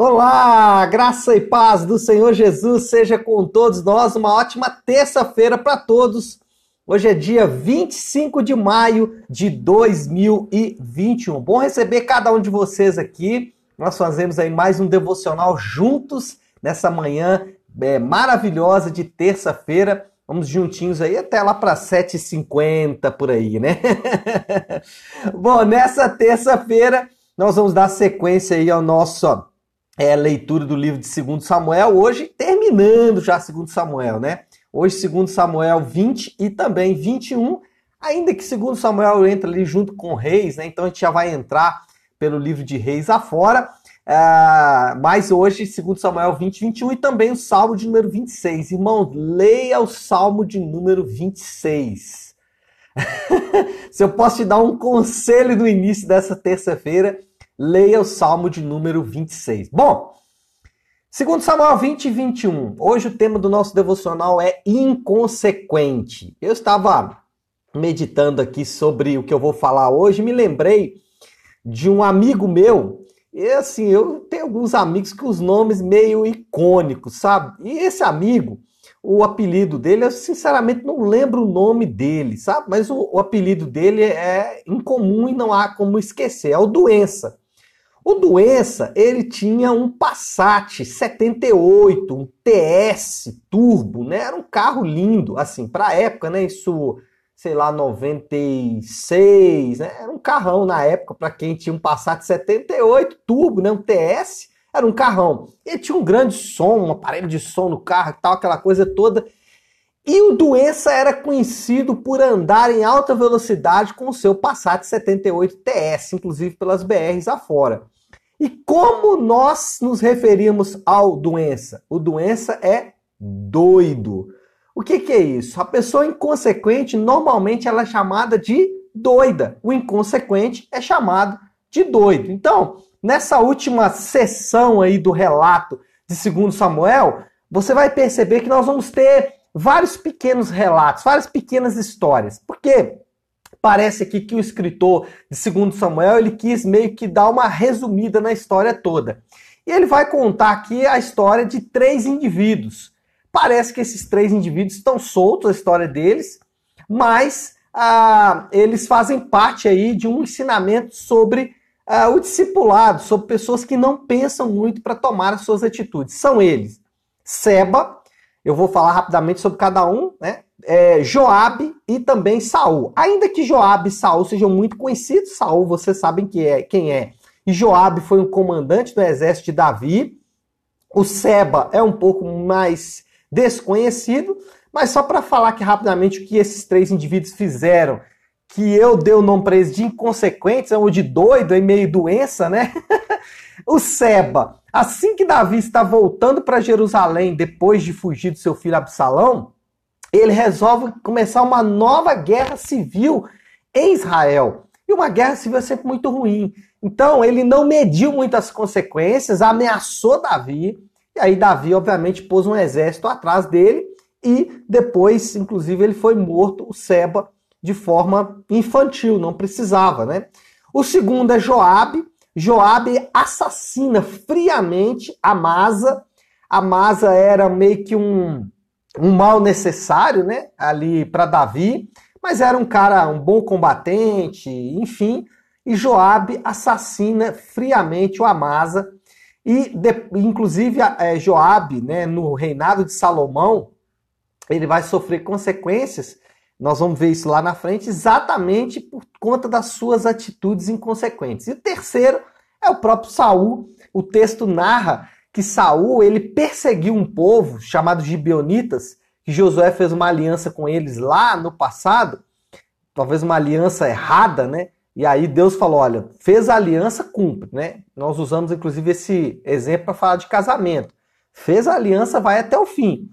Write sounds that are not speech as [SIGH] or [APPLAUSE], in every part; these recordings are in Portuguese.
Olá, graça e paz do Senhor Jesus seja com todos nós. Uma ótima terça-feira para todos. Hoje é dia 25 de maio de 2021. Bom receber cada um de vocês aqui. Nós fazemos aí mais um devocional juntos nessa manhã é, maravilhosa de terça-feira. Vamos juntinhos aí até lá para 7h50 por aí, né? [LAUGHS] Bom, nessa terça-feira nós vamos dar sequência aí ao nosso é, leitura do livro de 2 Samuel, hoje terminando já 2 Samuel, né? Hoje 2 Samuel 20 e também 21, ainda que 2 Samuel entra ali junto com Reis, né? Então a gente já vai entrar pelo livro de Reis afora. Uh, mas hoje, 2 Samuel 20, 21 e também o Salmo de número 26. Irmão, leia o Salmo de número 26. [LAUGHS] Se eu posso te dar um conselho no início dessa terça-feira, leia o Salmo de número 26. Bom, segundo Samuel 20 e 21, hoje o tema do nosso devocional é inconsequente. Eu estava meditando aqui sobre o que eu vou falar hoje, me lembrei de um amigo meu, e assim, eu tenho alguns amigos com os nomes meio icônicos, sabe? E esse amigo, o apelido dele, eu sinceramente não lembro o nome dele, sabe? Mas o, o apelido dele é incomum e não há como esquecer, é o Doença. O Doença, ele tinha um Passat 78, um TS turbo, né? Era um carro lindo, assim, para época, né? Isso, sei lá, 96, né? Era um carrão na época para quem tinha um Passat 78 turbo, né? Um TS, era um carrão. Ele tinha um grande som, um aparelho de som no carro e tal, aquela coisa toda. E o Doença era conhecido por andar em alta velocidade com o seu Passat 78 TS, inclusive pelas BRs afora. E como nós nos referimos ao doença? O doença é doido. O que, que é isso? A pessoa inconsequente, normalmente, ela é chamada de doida. O inconsequente é chamado de doido. Então, nessa última sessão aí do relato de 2 Samuel, você vai perceber que nós vamos ter vários pequenos relatos, várias pequenas histórias. Porque Parece aqui que o escritor de 2 Samuel ele quis meio que dar uma resumida na história toda. E ele vai contar aqui a história de três indivíduos. Parece que esses três indivíduos estão soltos, a história deles, mas ah, eles fazem parte aí de um ensinamento sobre ah, o discipulado, sobre pessoas que não pensam muito para tomar as suas atitudes. São eles: Seba, eu vou falar rapidamente sobre cada um, né? é, Joabe e também Saul. Ainda que Joabe e Saul sejam muito conhecidos, Saul vocês sabem que é, quem é. E Joabe foi um comandante do exército de Davi. O Seba é um pouco mais desconhecido, mas só para falar aqui rapidamente o que esses três indivíduos fizeram, que eu dei o nome para eles de inconsequentes, ou de doido, e meio doença, né? [LAUGHS] o Seba, assim que Davi está voltando para Jerusalém depois de fugir do seu filho Absalão, ele resolve começar uma nova guerra civil em Israel. E uma guerra civil é sempre muito ruim. Então, ele não mediu muitas consequências, ameaçou Davi, e aí Davi, obviamente, pôs um exército atrás dele, e depois, inclusive, ele foi morto, o Seba, de forma infantil, não precisava, né? O segundo é Joabe. Joabe assassina friamente Amasa. Amasa era meio que um um mal necessário, né, ali para Davi, mas era um cara, um bom combatente, enfim, e Joabe assassina friamente o Amasa e de, inclusive é, Joabe, né, no reinado de Salomão, ele vai sofrer consequências. Nós vamos ver isso lá na frente, exatamente por conta das suas atitudes inconsequentes. E o terceiro é o próprio Saul. O texto narra que Saul ele perseguiu um povo chamado Gibeonitas, que Josué fez uma aliança com eles lá no passado, talvez uma aliança errada, né? E aí Deus falou, olha, fez a aliança, cumpre, né? Nós usamos inclusive esse exemplo para falar de casamento. Fez a aliança, vai até o fim.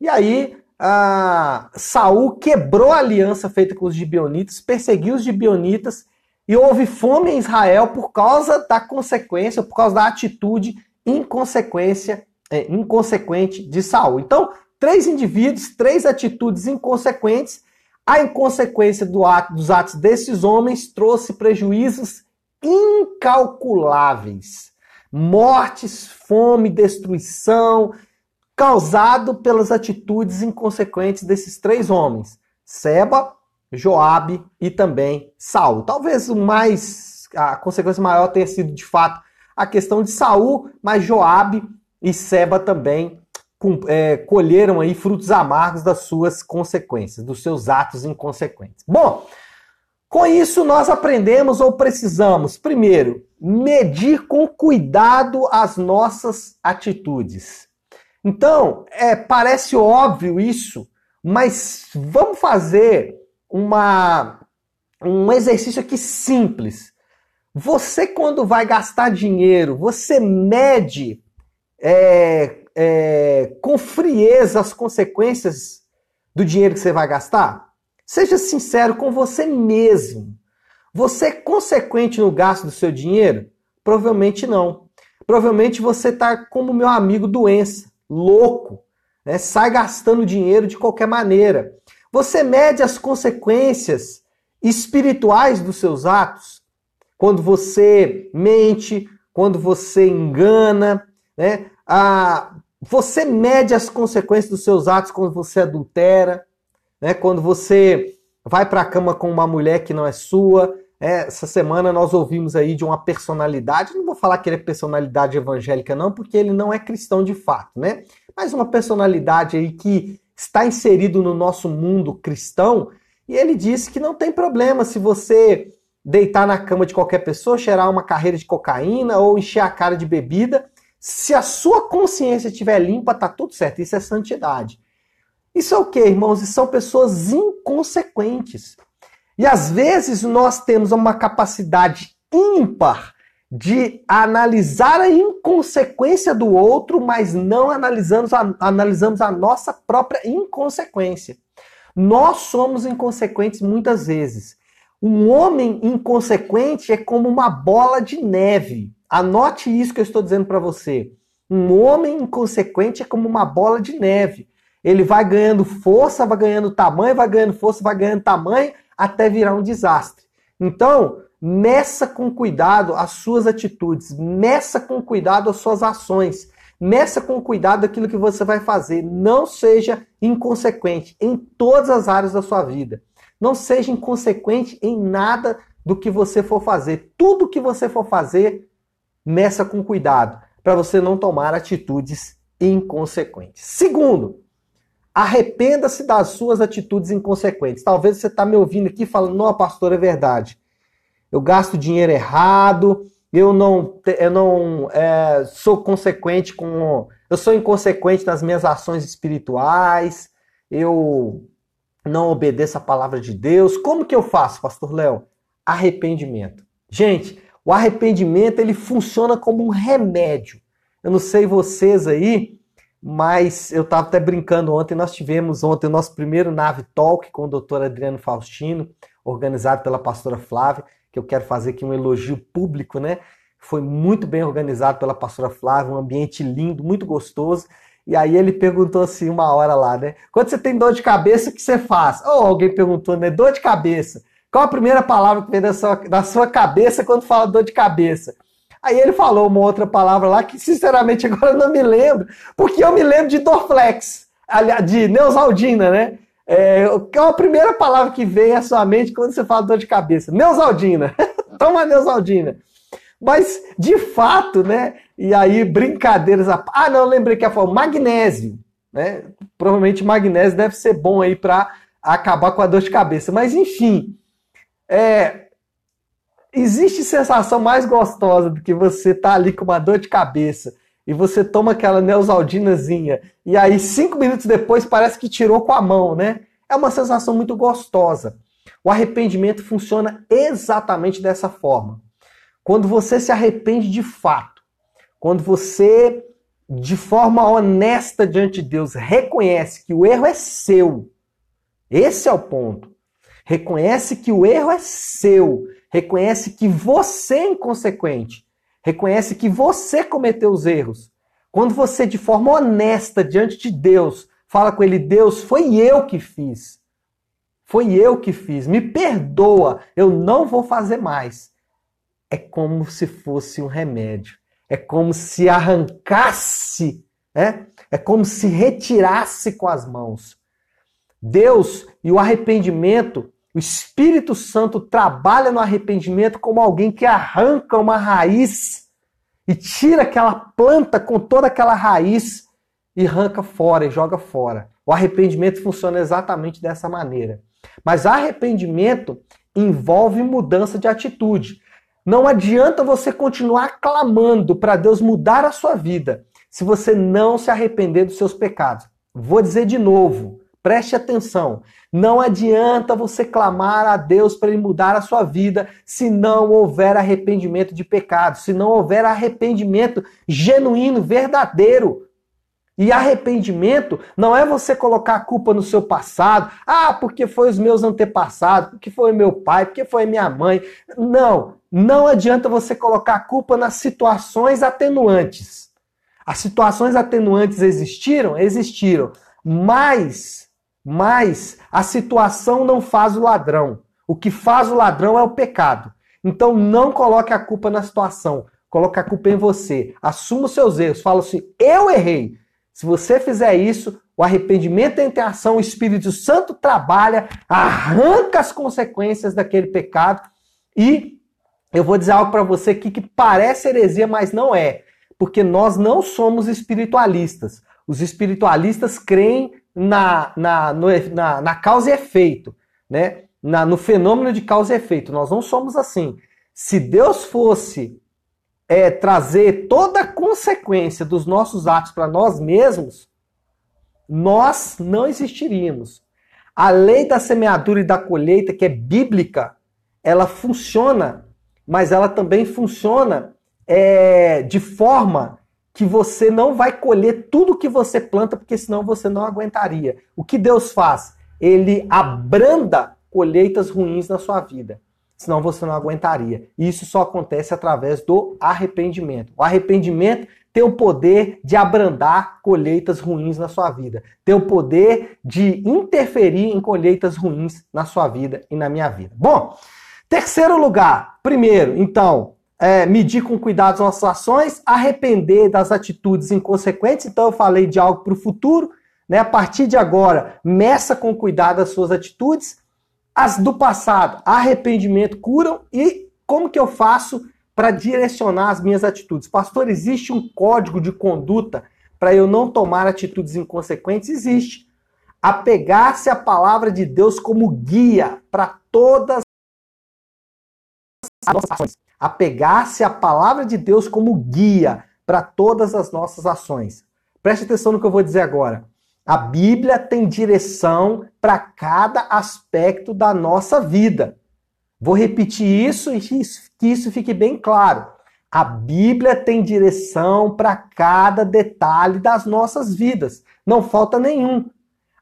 E aí a Saul quebrou a aliança feita com os gibeonitas, perseguiu os gibeonitas e houve fome em Israel por causa da consequência, por causa da atitude inconsequência, é, inconsequente de Saul. Então, três indivíduos, três atitudes inconsequentes. A inconsequência do ato, dos atos desses homens trouxe prejuízos incalculáveis. mortes, fome, destruição, causado pelas atitudes inconsequentes desses três homens: Seba, Joabe e também Saul. Talvez o mais a consequência maior tenha sido de fato a questão de Saul, mas Joabe e Seba também é, colheram aí frutos amargos das suas consequências, dos seus atos inconsequentes. Bom, com isso nós aprendemos ou precisamos, primeiro, medir com cuidado as nossas atitudes. Então, é, parece óbvio isso, mas vamos fazer uma, um exercício aqui simples. Você, quando vai gastar dinheiro, você mede é, é, com frieza as consequências do dinheiro que você vai gastar? Seja sincero com você mesmo. Você é consequente no gasto do seu dinheiro? Provavelmente não. Provavelmente você está como meu amigo doença, louco, né? sai gastando dinheiro de qualquer maneira. Você mede as consequências espirituais dos seus atos? Quando você mente, quando você engana, né? Ah, você mede as consequências dos seus atos quando você adultera, né? quando você vai para a cama com uma mulher que não é sua. É, essa semana nós ouvimos aí de uma personalidade, não vou falar que ele é personalidade evangélica não, porque ele não é cristão de fato, né? Mas uma personalidade aí que está inserido no nosso mundo cristão, e ele disse que não tem problema se você deitar na cama de qualquer pessoa, cheirar uma carreira de cocaína ou encher a cara de bebida, se a sua consciência estiver limpa, tá tudo certo. Isso é santidade. Isso é o que, irmãos? Isso são pessoas inconsequentes. E às vezes nós temos uma capacidade ímpar de analisar a inconsequência do outro, mas não analisamos a, analisamos a nossa própria inconsequência. Nós somos inconsequentes muitas vezes. Um homem inconsequente é como uma bola de neve. Anote isso que eu estou dizendo para você. Um homem inconsequente é como uma bola de neve. Ele vai ganhando força, vai ganhando tamanho, vai ganhando força, vai ganhando tamanho, até virar um desastre. Então, meça com cuidado as suas atitudes, meça com cuidado as suas ações, meça com cuidado aquilo que você vai fazer. Não seja inconsequente em todas as áreas da sua vida. Não seja inconsequente em nada do que você for fazer. Tudo que você for fazer, meça com cuidado, para você não tomar atitudes inconsequentes. Segundo, arrependa-se das suas atitudes inconsequentes. Talvez você está me ouvindo aqui falando, não, pastor, é verdade. Eu gasto dinheiro errado, eu não, eu não é, sou consequente com. Eu sou inconsequente nas minhas ações espirituais, eu não obedeço a palavra de Deus. Como que eu faço, pastor Léo? Arrependimento. Gente, o arrependimento ele funciona como um remédio. Eu não sei vocês aí, mas eu estava até brincando ontem. Nós tivemos ontem o nosso primeiro Nave Talk com o doutor Adriano Faustino, organizado pela pastora Flávia, que eu quero fazer aqui um elogio público, né? Foi muito bem organizado pela pastora Flávia, um ambiente lindo, muito gostoso. E aí ele perguntou assim uma hora lá, né? Quando você tem dor de cabeça, o que você faz? Ou alguém perguntou, né? Dor de cabeça. Qual a primeira palavra que vem da sua, da sua cabeça quando fala dor de cabeça? Aí ele falou uma outra palavra lá que, sinceramente, [LAUGHS] agora não me lembro, porque eu me lembro de Dorflex, de Neusaldina, né? É, qual a primeira palavra que vem à sua mente quando você fala dor de cabeça? Neusaldina. [LAUGHS] Toma Neusaldina. Mas, de fato, né? E aí, brincadeiras. Ah, não, lembrei que ela falou magnésio. Né? Provavelmente magnésio deve ser bom aí para acabar com a dor de cabeça. Mas, enfim, é, existe sensação mais gostosa do que você tá ali com uma dor de cabeça e você toma aquela neusaldinazinha e aí cinco minutos depois parece que tirou com a mão, né? É uma sensação muito gostosa. O arrependimento funciona exatamente dessa forma. Quando você se arrepende de fato, quando você, de forma honesta diante de Deus, reconhece que o erro é seu, esse é o ponto. Reconhece que o erro é seu. Reconhece que você é inconsequente. Reconhece que você cometeu os erros. Quando você, de forma honesta diante de Deus, fala com ele: Deus, foi eu que fiz. Foi eu que fiz. Me perdoa. Eu não vou fazer mais. É como se fosse um remédio. É como se arrancasse, né? é como se retirasse com as mãos. Deus e o arrependimento, o Espírito Santo trabalha no arrependimento como alguém que arranca uma raiz e tira aquela planta com toda aquela raiz e arranca fora e joga fora. O arrependimento funciona exatamente dessa maneira. Mas arrependimento envolve mudança de atitude. Não adianta você continuar clamando para Deus mudar a sua vida se você não se arrepender dos seus pecados. Vou dizer de novo, preste atenção. Não adianta você clamar a Deus para ele mudar a sua vida se não houver arrependimento de pecados, se não houver arrependimento genuíno, verdadeiro. E arrependimento não é você colocar a culpa no seu passado. Ah, porque foi os meus antepassados, porque foi meu pai, porque foi minha mãe. Não, não adianta você colocar a culpa nas situações atenuantes. As situações atenuantes existiram? Existiram. Mas, mas a situação não faz o ladrão. O que faz o ladrão é o pecado. Então não coloque a culpa na situação. Coloque a culpa em você. Assuma os seus erros. Fala assim: eu errei. Se você fizer isso, o arrependimento entra em ação, o Espírito Santo trabalha, arranca as consequências daquele pecado e eu vou dizer algo para você aqui que parece heresia, mas não é. Porque nós não somos espiritualistas. Os espiritualistas creem na, na, no, na, na causa e efeito, né? Na, no fenômeno de causa e efeito. Nós não somos assim. Se Deus fosse é, trazer toda a consequência dos nossos atos para nós mesmos, nós não existiríamos. A lei da semeadura e da colheita, que é bíblica, ela funciona, mas ela também funciona é, de forma que você não vai colher tudo que você planta, porque senão você não aguentaria. O que Deus faz? Ele abranda colheitas ruins na sua vida senão você não aguentaria. E isso só acontece através do arrependimento. O arrependimento tem o poder de abrandar colheitas ruins na sua vida, tem o poder de interferir em colheitas ruins na sua vida e na minha vida. Bom, terceiro lugar, primeiro, então, é, medir com cuidado as nossas ações, arrepender das atitudes inconsequentes. Então, eu falei de algo para o futuro. Né? A partir de agora, meça com cuidado as suas atitudes as do passado, arrependimento, curam e como que eu faço para direcionar as minhas atitudes? Pastor, existe um código de conduta para eu não tomar atitudes inconsequentes? Existe. Apegar-se à palavra de Deus como guia para todas as nossas ações. Apegar-se à palavra de Deus como guia para todas as nossas ações. Preste atenção no que eu vou dizer agora. A Bíblia tem direção para cada aspecto da nossa vida. Vou repetir isso e que isso fique bem claro. A Bíblia tem direção para cada detalhe das nossas vidas. Não falta nenhum.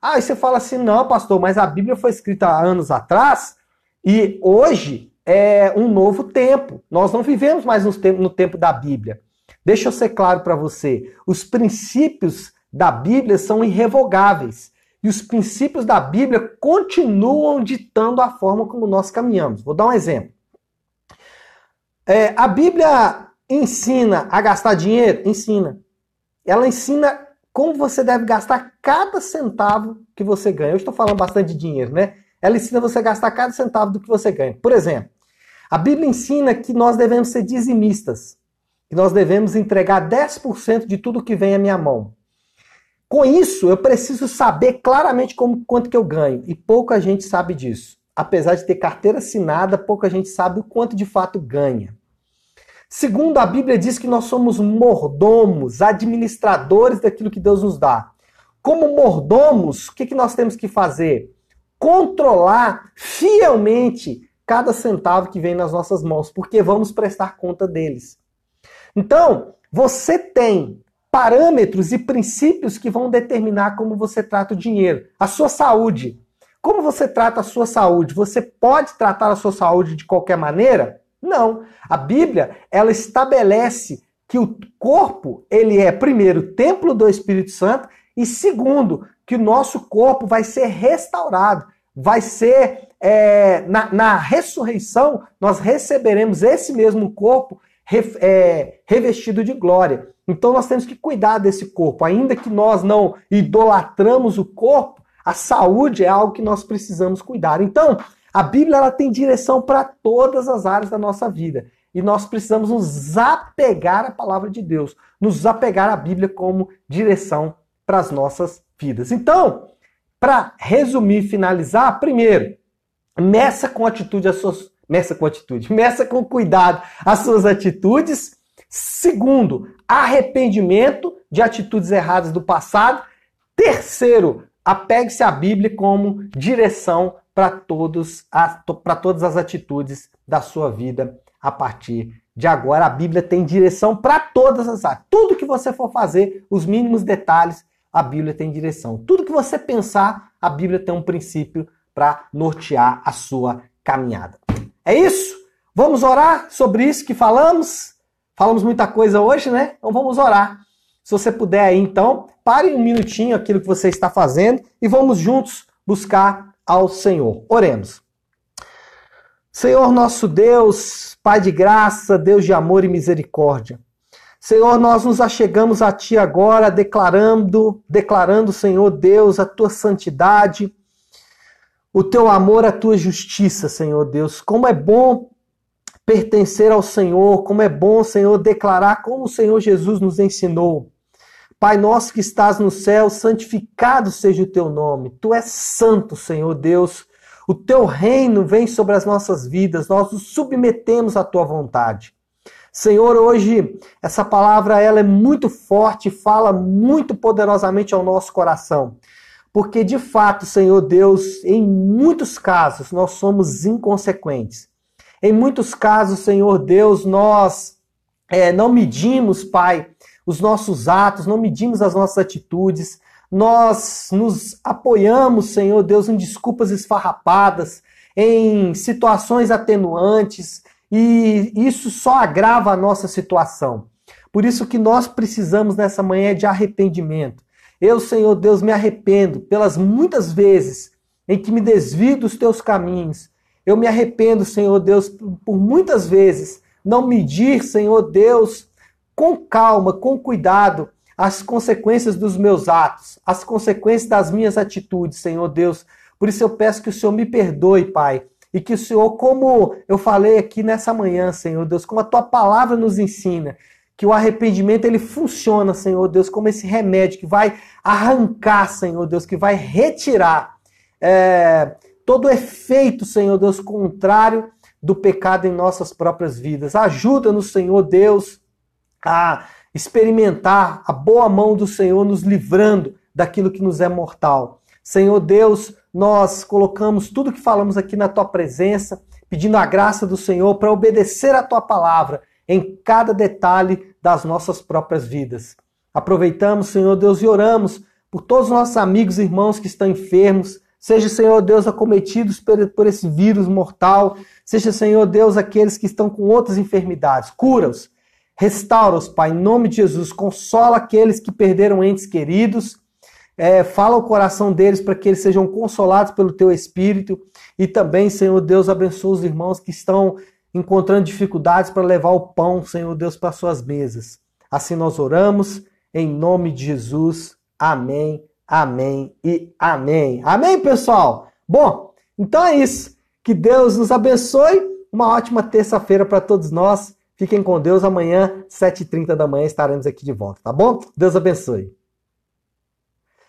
Ah, e você fala assim, não, pastor, mas a Bíblia foi escrita há anos atrás e hoje é um novo tempo. Nós não vivemos mais no tempo da Bíblia. Deixa eu ser claro para você. Os princípios da Bíblia são irrevogáveis. E os princípios da Bíblia continuam ditando a forma como nós caminhamos. Vou dar um exemplo. É, a Bíblia ensina a gastar dinheiro? Ensina. Ela ensina como você deve gastar cada centavo que você ganha. Eu estou falando bastante de dinheiro, né? Ela ensina você a gastar cada centavo do que você ganha. Por exemplo, a Bíblia ensina que nós devemos ser dizimistas, que nós devemos entregar 10% de tudo que vem à minha mão. Com isso, eu preciso saber claramente como, quanto que eu ganho. E pouca gente sabe disso. Apesar de ter carteira assinada, pouca gente sabe o quanto de fato ganha. Segundo, a Bíblia diz que nós somos mordomos, administradores daquilo que Deus nos dá. Como mordomos, o que, que nós temos que fazer? Controlar fielmente cada centavo que vem nas nossas mãos, porque vamos prestar conta deles. Então, você tem parâmetros e princípios que vão determinar como você trata o dinheiro. A sua saúde. Como você trata a sua saúde? Você pode tratar a sua saúde de qualquer maneira? Não. A Bíblia, ela estabelece que o corpo, ele é primeiro templo do Espírito Santo e segundo, que o nosso corpo vai ser restaurado, vai ser é, na, na ressurreição, nós receberemos esse mesmo corpo é, revestido de glória. Então nós temos que cuidar desse corpo. Ainda que nós não idolatramos o corpo, a saúde é algo que nós precisamos cuidar. Então, a Bíblia ela tem direção para todas as áreas da nossa vida. E nós precisamos nos apegar à palavra de Deus, nos apegar à Bíblia como direção para as nossas vidas. Então, para resumir e finalizar, primeiro, meça com atitude as suas meça com atitude, [LAUGHS] meça com cuidado as suas atitudes. Segundo, arrependimento de atitudes erradas do passado. Terceiro, apegue-se à Bíblia como direção para todos para todas as atitudes da sua vida a partir de agora. A Bíblia tem direção para todas as áreas. Tudo que você for fazer, os mínimos detalhes, a Bíblia tem direção. Tudo que você pensar, a Bíblia tem um princípio para nortear a sua caminhada. É isso? Vamos orar sobre isso que falamos? Falamos muita coisa hoje, né? Então vamos orar. Se você puder aí, então, pare um minutinho aquilo que você está fazendo e vamos juntos buscar ao Senhor. Oremos. Senhor nosso Deus, Pai de graça, Deus de amor e misericórdia. Senhor, nós nos achegamos a Ti agora, declarando, declarando, Senhor Deus, a Tua santidade, o Teu amor, a Tua justiça, Senhor Deus. Como é bom pertencer ao Senhor, como é bom, Senhor, declarar como o Senhor Jesus nos ensinou. Pai nosso que estás no céu, santificado seja o Teu nome. Tu és santo, Senhor Deus. O Teu reino vem sobre as nossas vidas, nós nos submetemos à Tua vontade. Senhor, hoje essa palavra ela é muito forte, fala muito poderosamente ao nosso coração. Porque de fato, Senhor Deus, em muitos casos nós somos inconsequentes. Em muitos casos, Senhor Deus, nós é, não medimos, Pai, os nossos atos, não medimos as nossas atitudes, nós nos apoiamos, Senhor Deus, em desculpas esfarrapadas, em situações atenuantes, e isso só agrava a nossa situação. Por isso que nós precisamos nessa manhã de arrependimento. Eu, Senhor Deus, me arrependo pelas muitas vezes em que me desvio dos teus caminhos. Eu me arrependo, Senhor Deus, por muitas vezes não medir, Senhor Deus, com calma, com cuidado, as consequências dos meus atos, as consequências das minhas atitudes, Senhor Deus. Por isso eu peço que o Senhor me perdoe, Pai, e que o Senhor, como eu falei aqui nessa manhã, Senhor Deus, como a tua palavra nos ensina, que o arrependimento ele funciona, Senhor Deus, como esse remédio que vai arrancar, Senhor Deus, que vai retirar é, todo o efeito, Senhor Deus, contrário do pecado em nossas próprias vidas. Ajuda-nos, Senhor Deus, a experimentar a boa mão do Senhor nos livrando daquilo que nos é mortal. Senhor Deus, nós colocamos tudo que falamos aqui na tua presença, pedindo a graça do Senhor para obedecer a tua palavra em cada detalhe das nossas próprias vidas. Aproveitamos, Senhor Deus, e oramos por todos os nossos amigos e irmãos que estão enfermos, seja, Senhor Deus, acometidos por esse vírus mortal, seja, Senhor Deus, aqueles que estão com outras enfermidades. Cura-os, restaura-os, Pai, em nome de Jesus. Consola aqueles que perderam entes queridos é, fala o coração deles para que eles sejam consolados pelo teu Espírito. E também, Senhor Deus, abençoa os irmãos que estão encontrando dificuldades para levar o pão, Senhor Deus, para suas mesas. Assim nós oramos, em nome de Jesus. Amém, amém e amém. Amém, pessoal? Bom, então é isso. Que Deus nos abençoe. Uma ótima terça-feira para todos nós. Fiquem com Deus. Amanhã, 7h30 da manhã, estaremos aqui de volta, tá bom? Deus abençoe.